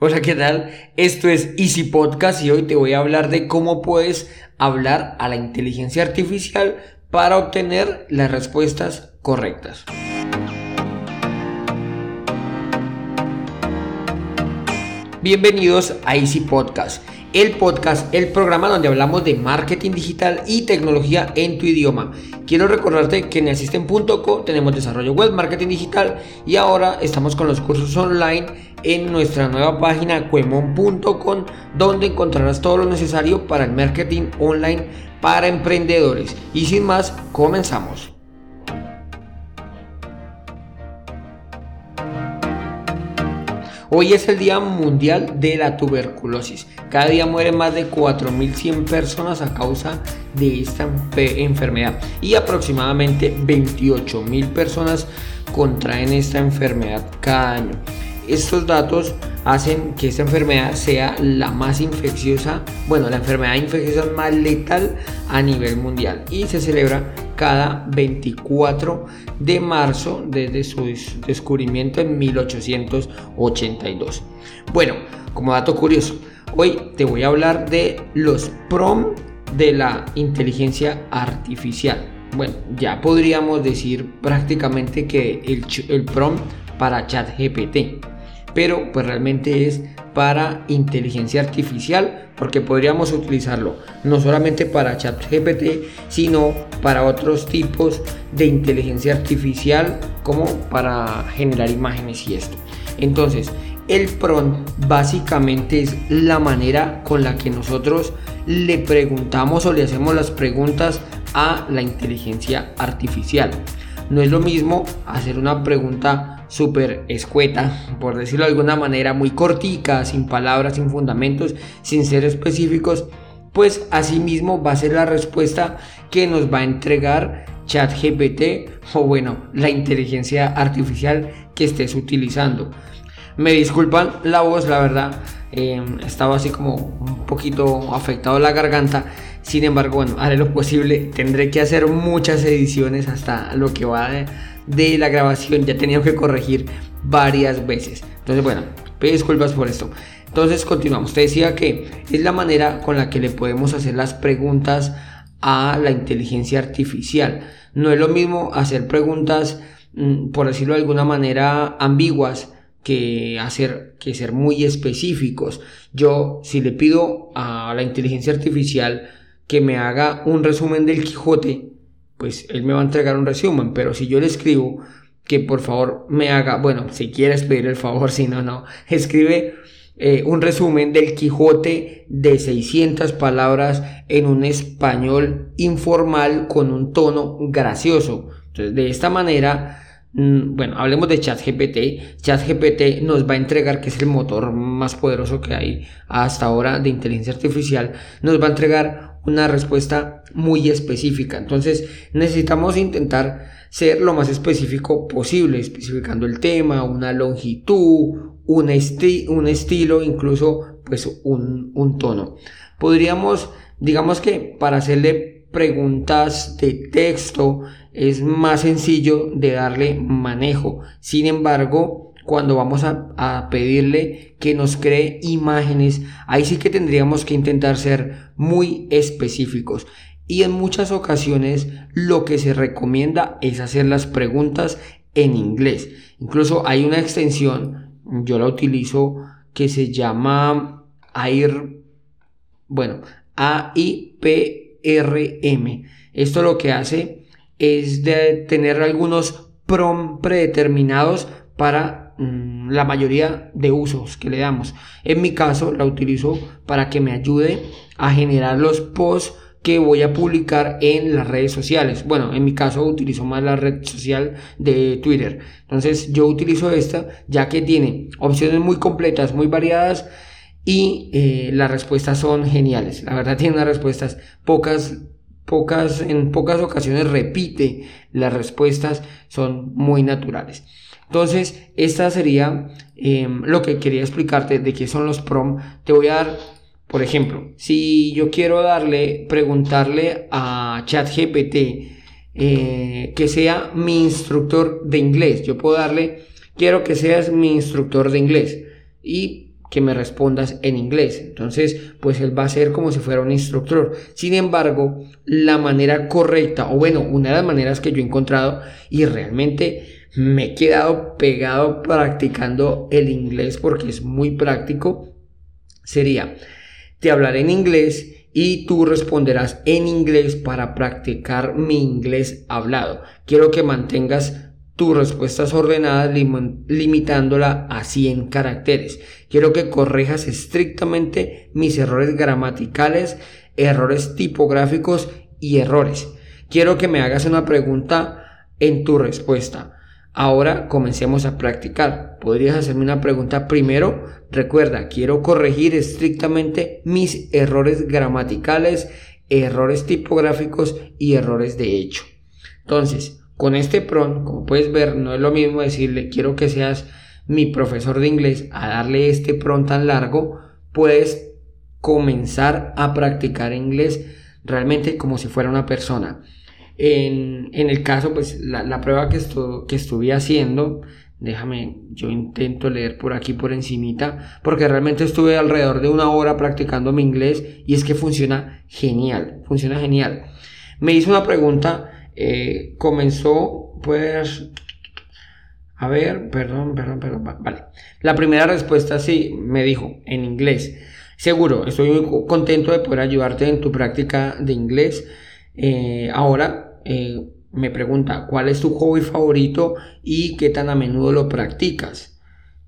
Hola, ¿qué tal? Esto es Easy Podcast y hoy te voy a hablar de cómo puedes hablar a la inteligencia artificial para obtener las respuestas correctas. Bienvenidos a Easy Podcast, el podcast, el programa donde hablamos de marketing digital y tecnología en tu idioma. Quiero recordarte que en Asisten.co tenemos desarrollo web, marketing digital y ahora estamos con los cursos online en nuestra nueva página cuemon.com donde encontrarás todo lo necesario para el marketing online para emprendedores. Y sin más, comenzamos. Hoy es el Día Mundial de la Tuberculosis. Cada día mueren más de 4.100 personas a causa de esta enfermedad y aproximadamente 28.000 personas contraen esta enfermedad cada año. Estos datos hacen que esta enfermedad sea la más infecciosa, bueno, la enfermedad infecciosa más letal a nivel mundial y se celebra cada 24 de marzo desde su descubrimiento en 1882. Bueno, como dato curioso, hoy te voy a hablar de los PROM de la inteligencia artificial. Bueno, ya podríamos decir prácticamente que el, el PROM para ChatGPT pero pues realmente es para inteligencia artificial porque podríamos utilizarlo no solamente para ChatGPT sino para otros tipos de inteligencia artificial como para generar imágenes y esto. Entonces el prompt básicamente es la manera con la que nosotros le preguntamos o le hacemos las preguntas a la inteligencia artificial no es lo mismo hacer una pregunta súper escueta, por decirlo de alguna manera, muy cortica, sin palabras, sin fundamentos, sin ser específicos, pues asimismo va a ser la respuesta que nos va a entregar ChatGPT o bueno, la inteligencia artificial que estés utilizando. Me disculpan la voz, la verdad, eh, estaba así como un poquito afectado la garganta. Sin embargo, bueno, haré lo posible. Tendré que hacer muchas ediciones hasta lo que va de la grabación ya tenía que corregir varias veces. Entonces, bueno, pido disculpas por esto. Entonces, continuamos. Te decía que es la manera con la que le podemos hacer las preguntas a la inteligencia artificial. No es lo mismo hacer preguntas, mm, por decirlo de alguna manera, ambiguas que hacer que ser muy específicos. Yo si le pido a la inteligencia artificial que me haga un resumen del Quijote, pues él me va a entregar un resumen, pero si yo le escribo que por favor me haga, bueno, si quieres pedir el favor, si no, no, escribe eh, un resumen del Quijote de 600 palabras en un español informal con un tono gracioso. Entonces, de esta manera, mm, bueno, hablemos de ChatGPT. ChatGPT nos va a entregar, que es el motor más poderoso que hay hasta ahora de inteligencia artificial, nos va a entregar una respuesta muy específica. Entonces necesitamos intentar ser lo más específico posible, especificando el tema, una longitud, un, un estilo, incluso pues un, un tono. Podríamos, digamos que para hacerle preguntas de texto es más sencillo de darle manejo. Sin embargo, cuando vamos a, pedirle que nos cree imágenes, ahí sí que tendríamos que intentar ser muy específicos. Y en muchas ocasiones lo que se recomienda es hacer las preguntas en inglés. Incluso hay una extensión, yo la utilizo, que se llama AIR, bueno, AIPRM. Esto lo que hace es de tener algunos prom predeterminados para Mm, la mayoría de usos que le damos. En mi caso la utilizo para que me ayude a generar los posts que voy a publicar en las redes sociales. Bueno, en mi caso utilizo más la red social de Twitter. Entonces yo utilizo esta ya que tiene opciones muy completas, muy variadas y eh, las respuestas son geniales. La verdad tiene unas respuestas pocas pocas en pocas ocasiones repite las respuestas son muy naturales. Entonces, esta sería em, lo que quería explicarte de qué son los prom. Te voy a dar, por ejemplo, si yo quiero darle, preguntarle a ChatGPT eh, que sea mi instructor de inglés, yo puedo darle, quiero que seas mi instructor de inglés. Y que me respondas en inglés. Entonces, pues él va a ser como si fuera un instructor. Sin embargo, la manera correcta, o bueno, una de las maneras que yo he encontrado y realmente me he quedado pegado practicando el inglés porque es muy práctico, sería, te hablaré en inglés y tú responderás en inglés para practicar mi inglés hablado. Quiero que mantengas tus respuestas ordenadas limitándola a 100 caracteres. Quiero que corrijas estrictamente mis errores gramaticales, errores tipográficos y errores. Quiero que me hagas una pregunta en tu respuesta. Ahora comencemos a practicar. ¿Podrías hacerme una pregunta primero? Recuerda, quiero corregir estrictamente mis errores gramaticales, errores tipográficos y errores de hecho. Entonces, con este PRON, como puedes ver, no es lo mismo decirle quiero que seas mi profesor de inglés a darle este PRON tan largo, puedes comenzar a practicar inglés realmente como si fuera una persona. En, el caso, pues la, prueba que, que estuve haciendo, déjame, yo intento leer por aquí por encimita, porque realmente estuve alrededor de una hora practicando mi inglés y es que funciona genial, funciona genial. Me hizo una pregunta eh, comenzó, pues, a ver, perdón, perdón, perdón, vale. La primera respuesta sí, me dijo en inglés. Seguro, estoy muy contento de poder ayudarte en tu práctica de inglés. Eh, ahora eh, me pregunta, ¿cuál es tu hobby favorito y qué tan a menudo lo practicas?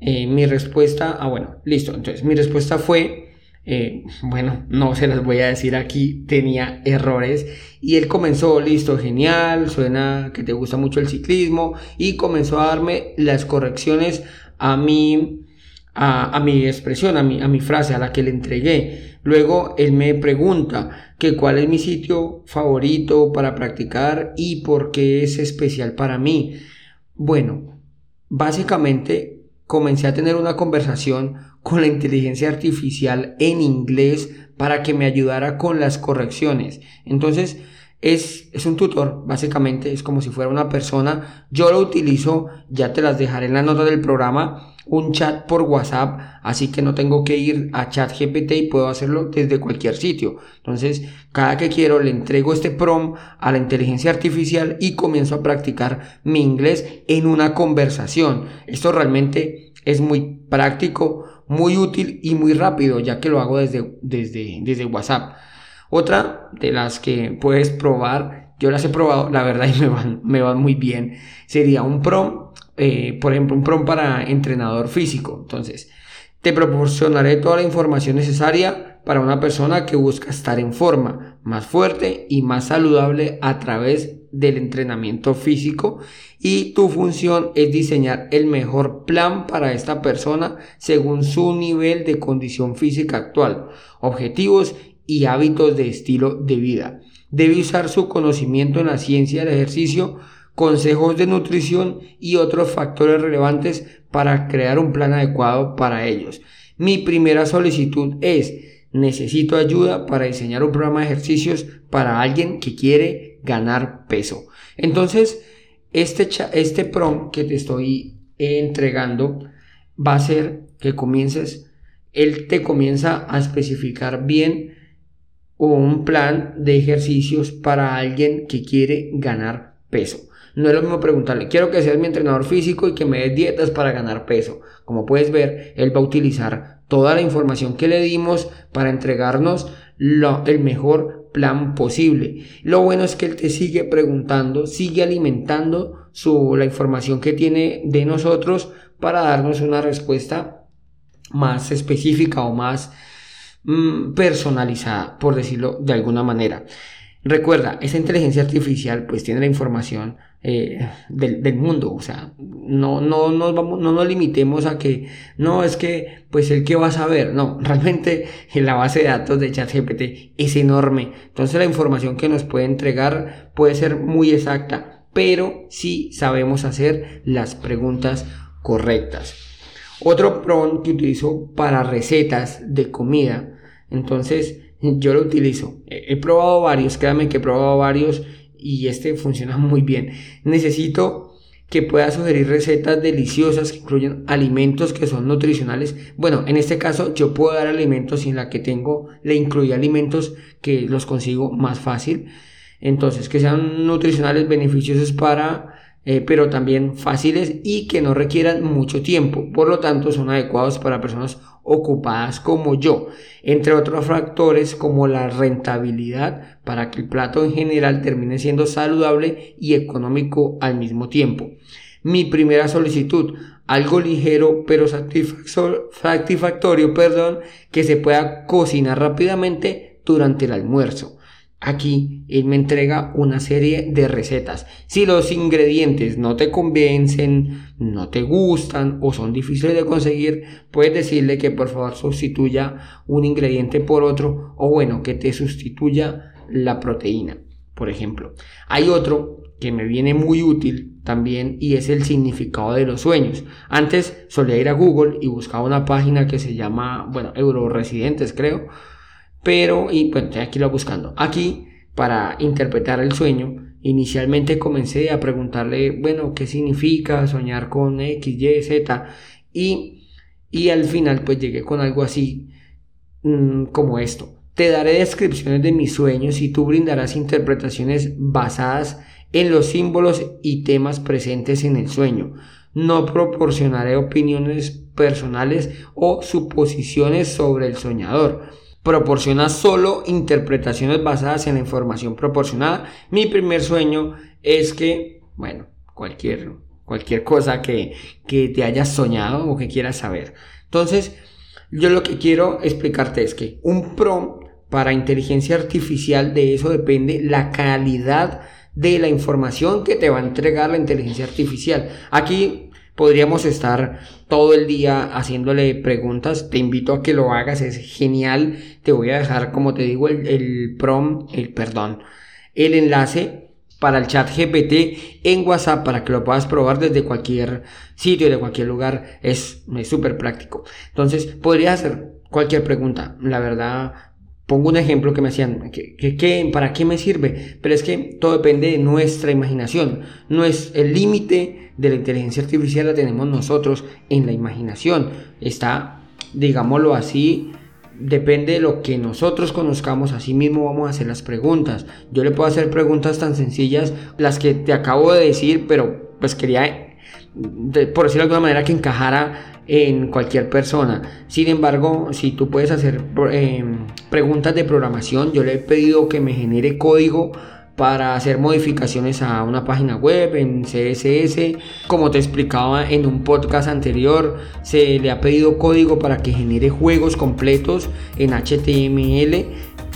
mi respuesta, ah bueno, listo. Entonces, mi respuesta fue eh, bueno, no se las voy a decir aquí, tenía errores y él comenzó, listo, genial, suena que te gusta mucho el ciclismo y comenzó a darme las correcciones a mi, a, mi expresión, a mi, a mi frase, a la que le entregué. Luego él me pregunta que cuál es mi sitio favorito para practicar y por qué es especial para mí. Bueno, básicamente comencé a tener una conversación con la inteligencia artificial en inglés para que me ayudara con las correcciones. Entonces, es, es, un tutor, básicamente, es como si fuera una persona. Yo lo utilizo, ya te las dejaré en la nota del programa, un chat por WhatsApp, así que no tengo que ir a ChatGPT y puedo hacerlo desde cualquier sitio. Entonces, cada que quiero le entrego este prom a la inteligencia artificial y comienzo a practicar mi inglés en una conversación. Esto realmente es muy práctico, muy útil y muy rápido, ya que lo hago desde, desde, desde WhatsApp. Otra de las que puedes probar, yo las he probado, la verdad, y me van, me van muy bien, sería un prom, eh, por ejemplo, un prom para entrenador físico. Entonces, te proporcionaré toda la información necesaria para una persona que busca estar en forma, más fuerte y más saludable a través del entrenamiento físico y tu función es diseñar el mejor plan para esta persona según su nivel de condición física actual, objetivos y hábitos de estilo de vida. Debe usar su conocimiento en la ciencia del ejercicio, consejos de nutrición y otros factores relevantes para crear un plan adecuado para ellos. Mi primera solicitud es, necesito ayuda para diseñar un programa de ejercicios para alguien que quiere ganar peso. Entonces, este, este prom que te estoy entregando va a ser que comiences, él te comienza a especificar bien un plan de ejercicios para alguien que quiere ganar peso. No es lo mismo preguntarle, quiero que seas mi entrenador físico y que me des dietas para ganar peso. Como puedes ver, él va a utilizar toda la información que le dimos para entregarnos el mejor plan posible. Lo bueno es que él te sigue preguntando, sigue alimentando su, la información que tiene de nosotros para darnos una respuesta más específica o más mm, personalizada, por decirlo de alguna manera. Recuerda, esa inteligencia artificial pues tiene la información eh, del, mundo, o sea, no, no, no, vamos, no nos limitemos a que, no, es que, pues el que va a saber, no, realmente la base de datos de ChatGPT es enorme, entonces la información que nos puede entregar puede ser muy exacta, pero sí sabemos hacer las preguntas correctas. Otro prompt que utilizo para recetas de comida, entonces yo lo utilizo. He, probado varios, créanme que he probado varios y este funciona muy bien. Necesito que pueda sugerir recetas deliciosas que incluyen alimentos que son nutricionales. Bueno, en este caso yo puedo dar alimentos y en la que tengo le incluye alimentos que los consigo más fácil. Entonces, que sean nutricionales beneficiosos para eh, pero también fáciles y que no requieran mucho tiempo. Por lo tanto, son adecuados para personas ocupadas como yo, entre otros factores como la rentabilidad para que el plato en general termine siendo saludable y económico al mismo tiempo. Mi primera solicitud, algo ligero pero satisfactorio, perdón, que se pueda cocinar rápidamente durante el almuerzo. Aquí él me entrega una serie de recetas. Si los ingredientes no te convencen, no te gustan o son difíciles de conseguir, puedes decirle que por favor sustituya un ingrediente por otro o bueno, que te sustituya la proteína, por ejemplo. Hay otro que me viene muy útil también y es el significado de los sueños. Antes solía ir a Google y buscaba una página que se llama, bueno, Euroresidentes creo pero, y pues estoy aquí lo buscando. Aquí, para interpretar el sueño, inicialmente comencé a preguntarle, bueno, ¿qué significa soñar con X, Y, Z? Y, y al final, pues llegué con algo así mm, como esto. Te daré descripciones de mis sueños y tú brindarás interpretaciones basadas en los símbolos y temas presentes en el sueño. No proporcionaré opiniones personales o suposiciones sobre el soñador proporciona solo interpretaciones basadas en la información proporcionada. Mi primer sueño es que, bueno, cualquier, cualquier cosa que, que te hayas soñado o que quieras saber. Entonces, yo lo que quiero explicarte es que un prompt para inteligencia artificial, de eso depende la calidad de la información que te va a entregar la inteligencia artificial. Aquí Podríamos estar todo el día haciéndole preguntas. Te invito a que lo hagas, es genial. Te voy a dejar, como te digo, el, prom, el perdón, el enlace para el chat GPT en WhatsApp para que lo puedas probar desde cualquier sitio, de cualquier lugar. Es súper práctico. Entonces, podrías hacer cualquier pregunta. La verdad, Pongo un ejemplo que me hacían, ¿qué, para qué me sirve? Pero es que todo depende de nuestra imaginación. No es el límite de la inteligencia artificial la tenemos nosotros en la imaginación. Está, digámoslo así, depende de lo que nosotros conozcamos, así mismo vamos a hacer las preguntas. Yo le puedo hacer preguntas tan sencillas, las que te acabo de decir, pero pues quería, por decirlo de alguna manera, que encajara en cualquier persona. Sin embargo, si tú puedes hacer em, preguntas de programación, yo le he pedido que me genere código para hacer modificaciones a una página web en CSS. Como te explicaba en un podcast anterior, se le ha pedido código para que genere juegos completos en HTML.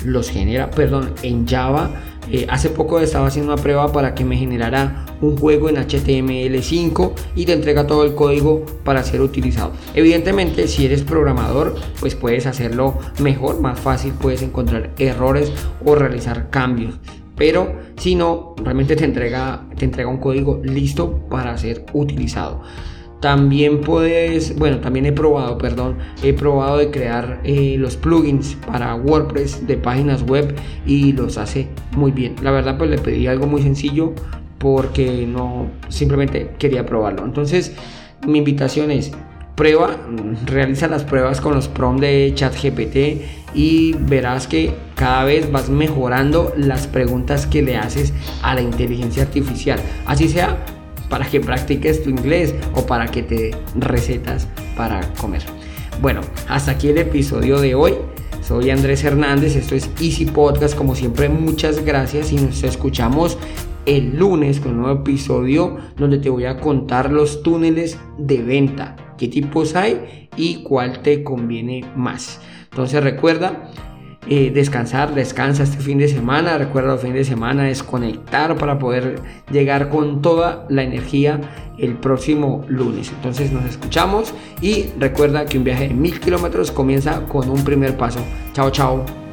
Los genera, perdón, en Java eh, hace poco estaba haciendo una prueba para que me generara un juego en HTML5 y te entrega todo el código para ser utilizado. Evidentemente, si eres programador, pues puedes hacerlo mejor, más fácil, puedes encontrar errores o realizar cambios. Pero si no, realmente te entrega, te entrega un código listo para ser utilizado. También puedes, bueno, también he probado, perdón, he probado de crear eh, los plugins para WordPress de páginas web y los hace muy bien. La verdad, pues le pedí algo muy sencillo porque no, simplemente quería probarlo. Entonces, mi invitación es prueba, realiza las pruebas con los prompts de ChatGPT y verás que cada vez vas mejorando las preguntas que le haces a la inteligencia artificial. Así sea para que practiques tu inglés o para que te recetas para comer. Bueno, hasta aquí el episodio de hoy. Soy Andrés Hernández, esto es Easy Podcast. Como siempre, muchas gracias y nos escuchamos el lunes con un nuevo episodio donde te voy a contar los túneles de venta, qué tipos hay y cuál te conviene más. Entonces recuerda, eh, descansar, descansa este fin de semana. Recuerda, el fin de semana desconectar para poder llegar con toda la energía el próximo lunes. Entonces nos escuchamos y recuerda que un viaje de mil kilómetros comienza con un primer paso. Chao, chao.